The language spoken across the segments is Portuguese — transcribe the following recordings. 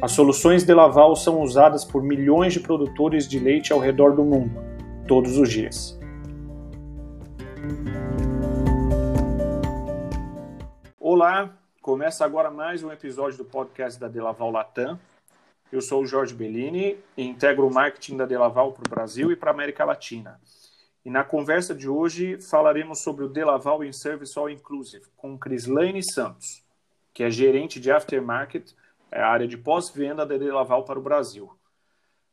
As soluções de Laval são usadas por milhões de produtores de leite ao redor do mundo, todos os dias. Olá, começa agora mais um episódio do podcast da Delaval Latam. Eu sou o Jorge Bellini e integro o marketing da Delaval para o Brasil e para a América Latina. E na conversa de hoje falaremos sobre o Delaval in Service All Inclusive com Crislaine Santos, que é gerente de aftermarket é a área de pós-venda da Delaval para o Brasil.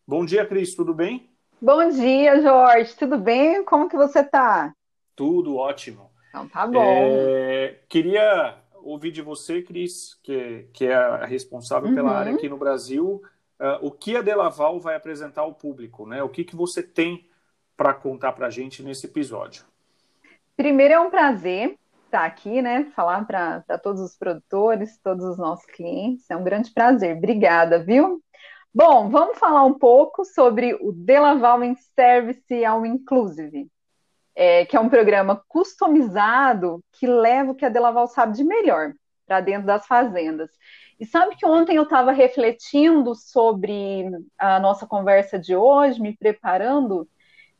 Bom dia, Cris, tudo bem? Bom dia, Jorge, tudo bem? Como que você está? Tudo ótimo. Então tá bom. É, queria ouvir de você, Cris, que, que é a responsável uhum. pela área aqui no Brasil, uh, o que a Delaval vai apresentar ao público, né? O que, que você tem para contar para a gente nesse episódio? Primeiro é um prazer estar aqui, né? Falar para todos os produtores, todos os nossos clientes. É um grande prazer. Obrigada, viu? Bom, vamos falar um pouco sobre o Delaval in Service ao Inclusive, é, que é um programa customizado que leva o que a Delaval sabe de melhor para dentro das fazendas. E sabe que ontem eu estava refletindo sobre a nossa conversa de hoje, me preparando,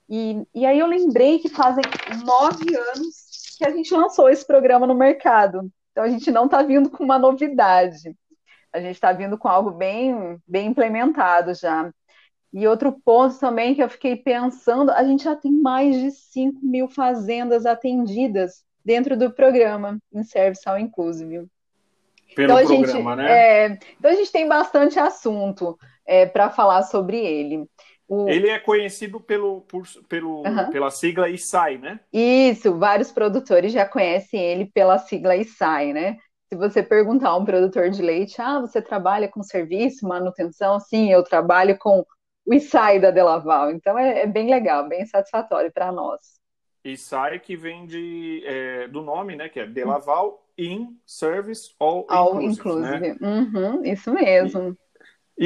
e, e aí eu lembrei que fazem nove anos que a gente lançou esse programa no mercado. Então a gente não está vindo com uma novidade. A gente está vindo com algo bem, bem implementado já. E outro ponto também que eu fiquei pensando, a gente já tem mais de 5 mil fazendas atendidas dentro do programa em Service ao Inclusive. Pelo então, programa, gente, né? É, então a gente tem bastante assunto é, para falar sobre ele. O... Ele é conhecido pelo, por, pelo, uhum. pela sigla ISAI, né? Isso, vários produtores já conhecem ele pela sigla ISAI, né? Se você perguntar a um produtor de leite, ah, você trabalha com serviço, manutenção? Sim, eu trabalho com o ISAI da Delaval. Então é, é bem legal, bem satisfatório para nós. ISAI que vem de, é, do nome, né? Que é Delaval In Service All, All Inclusive. inclusive. Né? Uhum, isso mesmo. E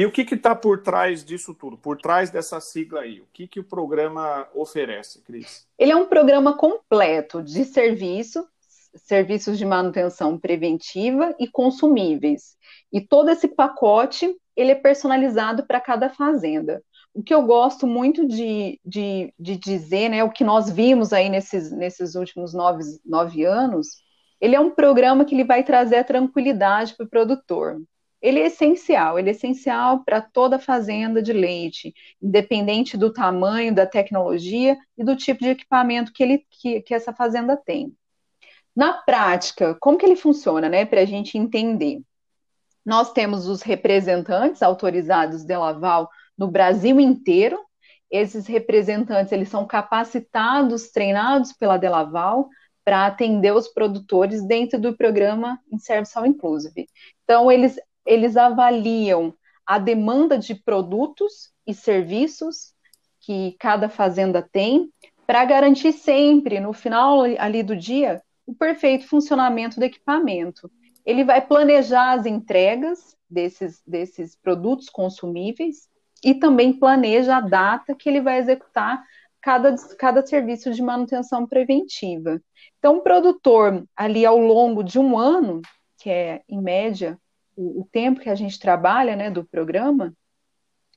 o que está por trás disso tudo? Por trás dessa sigla aí? O que, que o programa oferece, Cris? Ele é um programa completo de serviço, serviços de manutenção preventiva e consumíveis. E todo esse pacote ele é personalizado para cada fazenda. O que eu gosto muito de, de, de, dizer, né, o que nós vimos aí nesses, nesses últimos nove, nove anos, ele é um programa que ele vai trazer a tranquilidade para o produtor ele é essencial, ele é essencial para toda fazenda de leite, independente do tamanho, da tecnologia e do tipo de equipamento que, ele, que, que essa fazenda tem. Na prática, como que ele funciona, né, para a gente entender? Nós temos os representantes autorizados de Laval no Brasil inteiro. Esses representantes, eles são capacitados, treinados pela Delaval para atender os produtores dentro do programa In Service All Inclusive. Então, eles eles avaliam a demanda de produtos e serviços que cada fazenda tem, para garantir sempre, no final ali do dia, o perfeito funcionamento do equipamento. Ele vai planejar as entregas desses, desses produtos consumíveis e também planeja a data que ele vai executar cada, cada serviço de manutenção preventiva. Então, o produtor, ali ao longo de um ano, que é em média o, o tempo que a gente trabalha, né, do programa,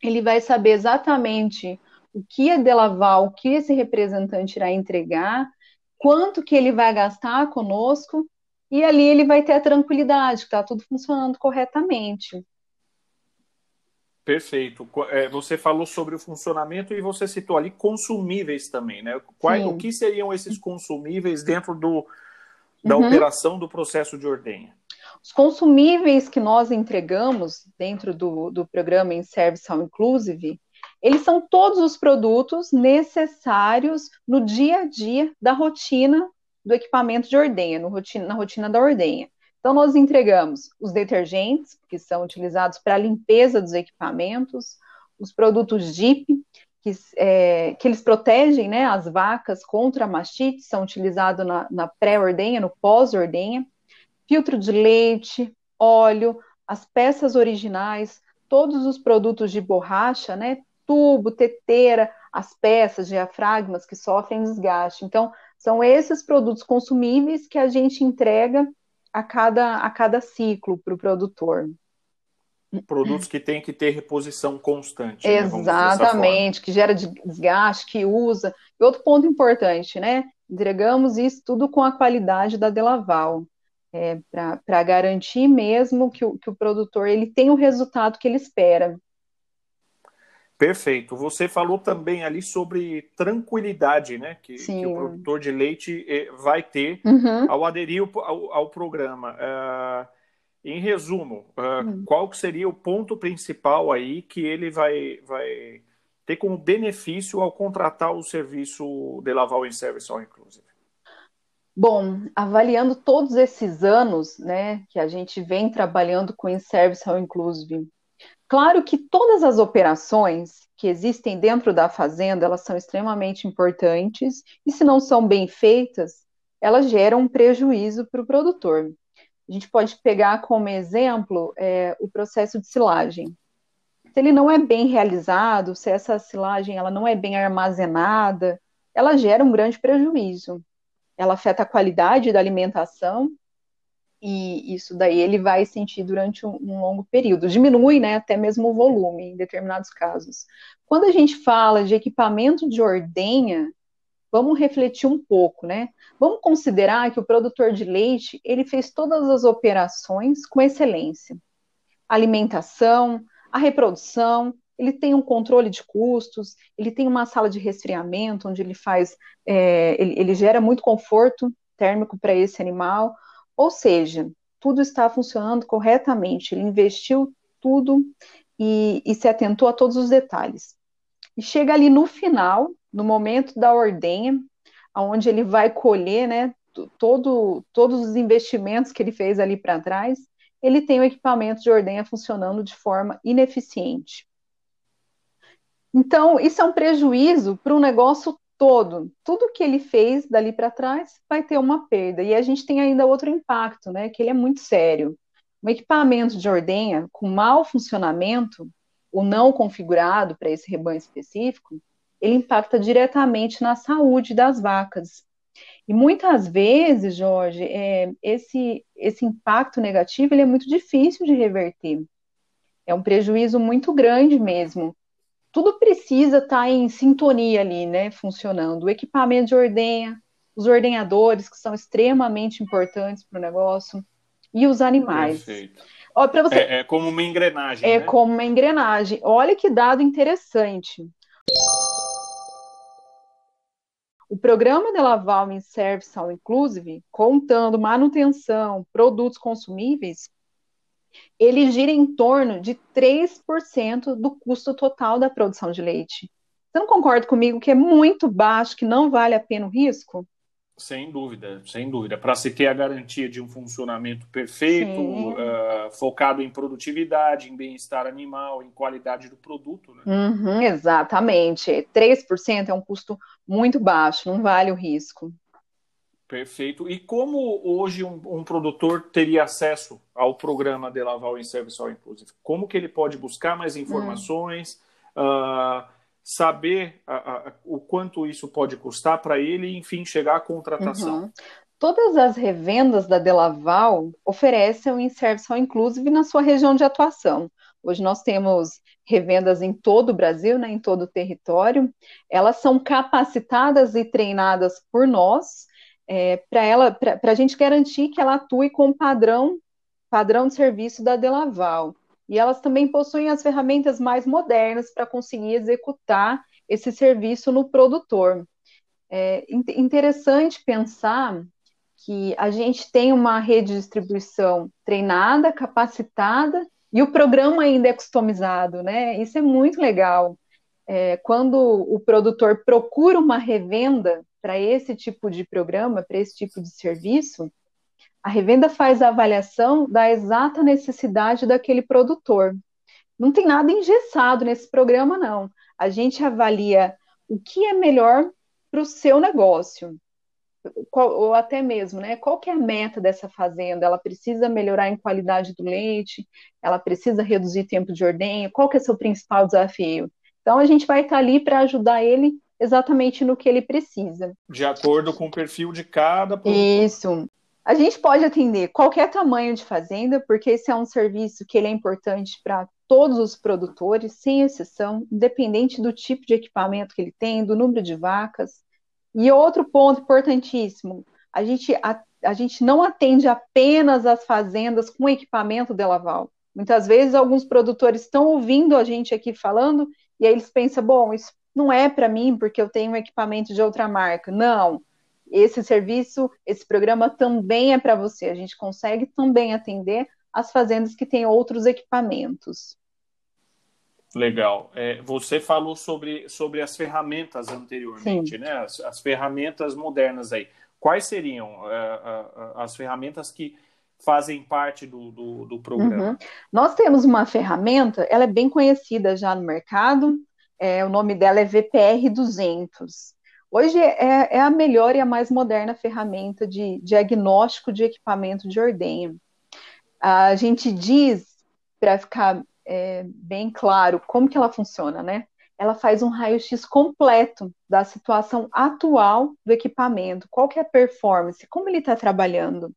ele vai saber exatamente o que é delavar, o que esse representante irá entregar, quanto que ele vai gastar conosco, e ali ele vai ter a tranquilidade que está tudo funcionando corretamente. Perfeito. É, você falou sobre o funcionamento e você citou ali consumíveis também, né? Quais, o que seriam esses consumíveis dentro do, da uhum. operação do processo de ordenha? Os consumíveis que nós entregamos dentro do, do programa em Service All Inclusive, eles são todos os produtos necessários no dia a dia da rotina do equipamento de ordenha, rotina, na rotina da ordenha. Então, nós entregamos os detergentes, que são utilizados para a limpeza dos equipamentos, os produtos DIP, que, é, que eles protegem né, as vacas contra a mastite, são utilizados na, na pré-ordenha, no pós-ordenha, filtro de leite, óleo, as peças originais, todos os produtos de borracha, né, tubo, teteira, as peças, diafragmas que sofrem desgaste. Então, são esses produtos consumíveis que a gente entrega a cada, a cada ciclo para o produtor. Produtos que têm que ter reposição constante. Né, Exatamente, que gera desgaste, que usa. E outro ponto importante, né? Entregamos isso tudo com a qualidade da Delaval. É, para garantir mesmo que o, que o produtor ele tem o resultado que ele espera. Perfeito. Você falou também ali sobre tranquilidade, né? Que, que o produtor de leite eh, vai ter uhum. ao aderir ao, ao programa. Uh, em resumo, uh, uhum. qual seria o ponto principal aí que ele vai, vai ter como benefício ao contratar o serviço de Laval em Service All Inclusive? Bom, avaliando todos esses anos, né, que a gente vem trabalhando com In-Service All Inclusive, Claro que todas as operações que existem dentro da fazenda, elas são extremamente importantes e se não são bem feitas, elas geram um prejuízo para o produtor. A gente pode pegar como exemplo é, o processo de silagem. Se ele não é bem realizado, se essa silagem ela não é bem armazenada, ela gera um grande prejuízo. Ela afeta a qualidade da alimentação e isso daí ele vai sentir durante um, um, longo período. Diminui, né, até mesmo o volume em determinados casos. Quando a gente fala de equipamento de ordenha, vamos refletir um pouco, né? Vamos considerar que o produtor de leite, ele fez todas as operações com excelência. alimentação, a reprodução, ele tem um controle de custos, ele tem uma sala de resfriamento onde ele faz, é, ele, ele gera muito conforto térmico para esse animal, ou seja, tudo está funcionando corretamente, ele investiu tudo e, e se atentou a todos os detalhes. E chega ali no final, no momento da ordenha, onde ele vai colher né, todo, todos os investimentos que ele fez ali para trás, ele tem o equipamento de ordenha funcionando de forma ineficiente. Então, isso é um prejuízo para um negócio todo, tudo que ele fez dali para trás vai ter uma perda. E a gente tem ainda outro impacto, né, que ele é muito sério. Um equipamento de ordenha com mau funcionamento, ou não configurado para esse rebanho específico, ele impacta diretamente na saúde das vacas. E muitas vezes, Jorge, é, esse, esse impacto negativo ele é muito difícil de reverter. É um prejuízo muito grande mesmo tudo precisa estar tá em sintonia ali, né, funcionando. O equipamento de ordenha, os ordenhadores, que são extremamente importantes para o negócio, e os animais. Perfeito. Ó, você... é, é, como uma engrenagem. É né? como uma engrenagem. Olha que dado interessante. O programa de Laval em Service All Inclusive, contando manutenção, produtos consumíveis, ele gira em torno de 3% do custo total da produção de leite. Você não concorda comigo que é muito baixo, que não vale a pena o risco? Sem dúvida, sem dúvida. Para se ter a garantia de um funcionamento perfeito, uh, focado em produtividade, em bem-estar animal, em qualidade do produto. Né? Uhum, exatamente. 3% é um custo muito baixo, não vale o risco. Perfeito. E como hoje um, um, produtor teria acesso ao programa de Laval em Service All Inclusive? Como que ele pode buscar mais informações, hum. uh, saber uh, uh, o quanto isso pode custar para ele e, enfim, chegar à contratação? Uhum. Todas as revendas da Delaval oferecem o In-Service All Inclusive na sua região de atuação. Hoje nós temos revendas em todo o Brasil, né, em todo o território. Elas são capacitadas e treinadas por nós é, para ela, para a gente garantir que ela atue com o padrão, padrão de serviço da Delaval. E elas também possuem as ferramentas mais modernas para conseguir executar esse serviço no produtor. É interessante pensar que a gente tem uma rede de distribuição treinada, capacitada e o programa ainda é customizado, né? Isso é muito legal. É, quando o produtor procura uma revenda, para esse tipo de programa, para esse tipo de serviço, a revenda faz a avaliação da exata necessidade daquele produtor. não tem nada engessado nesse programa, não. A gente avalia o que é melhor para o seu negócio. Qual, ou até mesmo, né? Qual que é a meta dessa fazenda? Ela precisa melhorar em qualidade do leite? Ela precisa reduzir tempo de ordenha? Qual que é seu principal desafio? Então a gente vai estar ali para ajudar ele exatamente no que ele precisa. De acordo com o perfil de cada produtor. Isso. A gente pode atender qualquer tamanho de fazenda, porque esse é um serviço que ele é importante para todos os produtores, sem exceção, independente do tipo de equipamento que ele tem, do número de vacas. E outro ponto importantíssimo, a gente, a, a gente não atende apenas as fazendas com equipamento de Laval. Muitas vezes alguns produtores estão ouvindo a gente aqui falando e aí eles pensam, bom, isso não é para mim porque eu tenho um equipamento de outra marca. Não. Esse serviço, esse programa também é para você. A gente consegue também atender as fazendas que têm outros equipamentos. Legal. É, você falou sobre, sobre as ferramentas anteriormente, Sim. né? As, as, ferramentas modernas aí. Quais seriam uh, uh, as ferramentas que fazem parte do, do, do programa? Uhum. Nós temos uma ferramenta, ela é bem conhecida já no mercado, é, o nome dela é VPR 200. Hoje é, é, a melhor e a mais moderna ferramenta de diagnóstico de equipamento de ordenha. A gente diz, para ficar é, bem claro como que ela funciona, né? Ela faz um raio-x completo da situação atual do equipamento, qual que é a performance, como ele está trabalhando.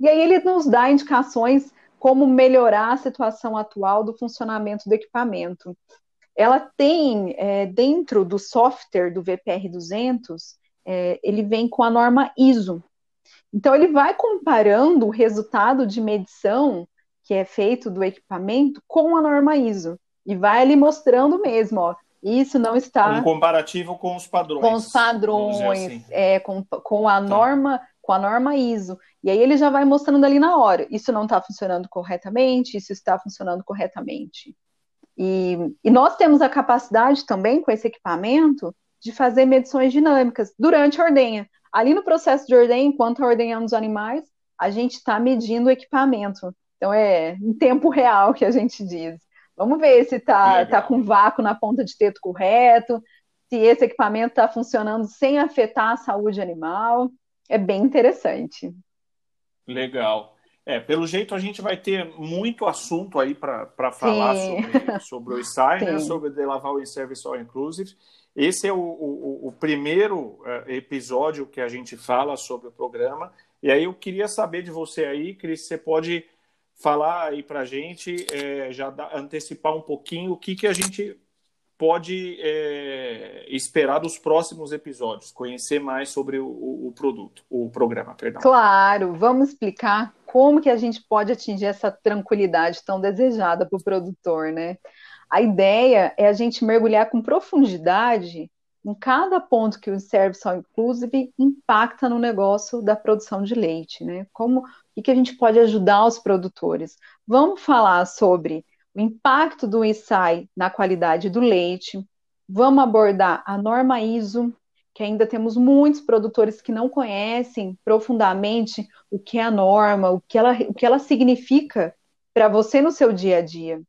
E aí ele nos dá indicações como melhorar a situação atual do funcionamento do equipamento ela tem é, dentro do software do VPR 200, é, ele vem com a norma ISO. Então ele vai comparando o resultado de medição que é feito do equipamento com a norma ISO e vai ali mostrando mesmo, ó, isso não está um comparativo com os padrões, com os padrões, assim. é, com, com a tá. norma com a norma ISO. E aí ele já vai mostrando ali na hora, isso não está funcionando corretamente, isso está funcionando corretamente. E, e nós temos a capacidade também, com esse equipamento, de fazer medições dinâmicas durante a ordenha. Ali no processo de ordenha, enquanto tá ordenhando os animais, a gente está medindo o equipamento. Então é em tempo real que a gente diz. Vamos ver se está tá com vácuo na ponta de teto correto, se esse equipamento está funcionando sem afetar a saúde animal. É bem interessante. Legal. É, pelo jeito a gente vai ter muito assunto aí para falar sobre, sobre o ISAI, né, sobre The Laval in Service All Inclusive. Esse é o, o, o primeiro uh, episódio que a gente fala sobre o programa. E aí eu queria saber de você aí, Cris, você pode falar aí para a gente, é, já antecipar um pouquinho o que, que a gente pode é, esperar dos próximos episódios, conhecer mais sobre o, o, produto, o programa, perdão. Claro, vamos explicar como que a gente pode atingir essa tranquilidade tão desejada para o produtor, né? A ideia é a gente mergulhar com profundidade em cada ponto que o Service All Inclusive impacta no negócio da produção de leite, né? Como e que a gente pode ajudar os produtores. Vamos falar sobre o impacto do ISAI na qualidade do leite. Vamos abordar a norma ISO, que ainda temos muitos produtores que não conhecem profundamente o que é a norma, o que ela, o que ela significa para você no seu dia a dia.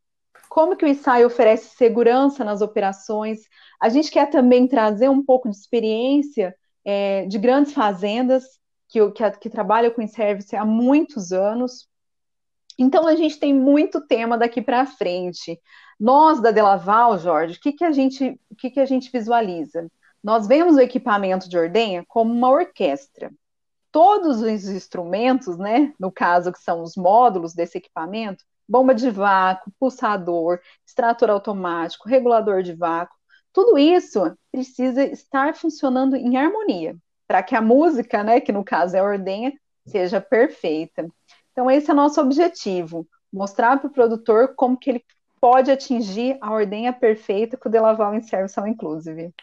Como que o ISAI oferece segurança nas operações? A gente quer também trazer um pouco de experiência é, de grandes fazendas que, que, que trabalham com service há muitos anos, então a gente tem muito tema daqui para frente. Nós da Delaval, Jorge, o que, que a gente, que, que a gente visualiza? Nós vemos o equipamento de ordenha como uma orquestra. Todos os instrumentos, né, no caso que são os módulos desse equipamento, bomba de vácuo, pulsador, extrator automático, regulador de vácuo, tudo isso precisa estar funcionando em harmonia para que a música, né, que no caso é a ordenha, seja perfeita. Então, esse é o nosso objetivo: mostrar para o produtor como que ele pode atingir a ordenha perfeita com o Delaval em Service Inclusive.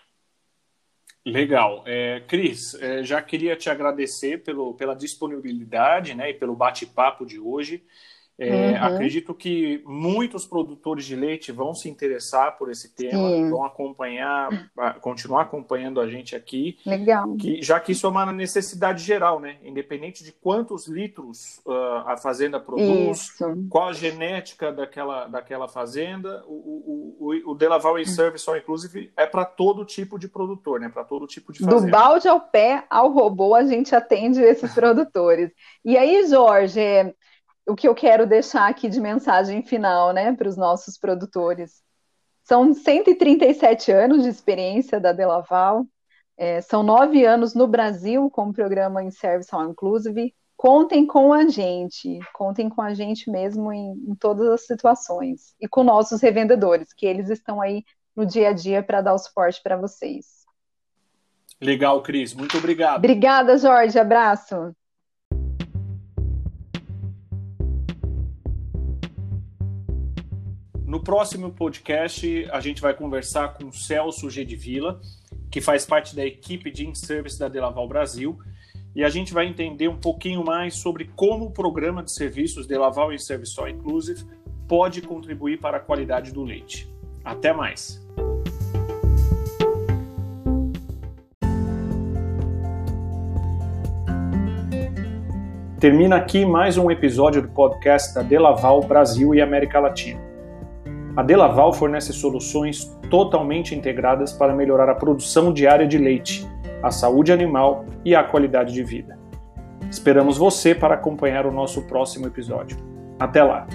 Legal. É, Cris, é, já queria te agradecer pelo, pela disponibilidade né, e pelo bate-papo de hoje. É, uhum. Acredito que muitos produtores de leite vão se interessar por esse tema, Sim. vão acompanhar, continuar acompanhando a gente aqui. Legal. Que, já que isso é uma necessidide geral, né? Independente de quantos litros uh, a fazenda produz, isso. qual a genética daquela, daquela fazenda, o, o, o, o Delaval in Service All Inclusive é para todo tipo de produtor, né? Para todo tipo de fazenda. Do balde ao pé ao robô, a gente atende esses produtores. E aí, Jorge, o que eu quero deixar aqui de mensagem final, né, para os nossos produtores. São 137 anos de experiência da Delaval, é, são nove anos no Brasil com o programa em Service All Inclusive. Contem com a gente, contem com a gente mesmo em, em todas as situações e com nossos revendedores, que eles estão aí no dia a dia para dar o suporte para vocês. Legal, Cris. Muito obrigado. Obrigada, Jorge. Abraço. No próximo podcast, a gente vai conversar com o Celso G. de Vila, que faz parte da equipe de in-service da Delaval Brasil, e a gente vai entender um pouquinho mais sobre como o programa de serviços Delaval In-Service All Inclusive pode contribuir para a qualidade do leite. Até mais! Termina aqui mais um episódio do podcast da Delaval Brasil e América Latina. A Delaval fornece soluções totalmente integradas para melhorar a produção diária de leite, a saúde animal e a qualidade de vida. Esperamos você para acompanhar o nosso próximo episódio. Até lá!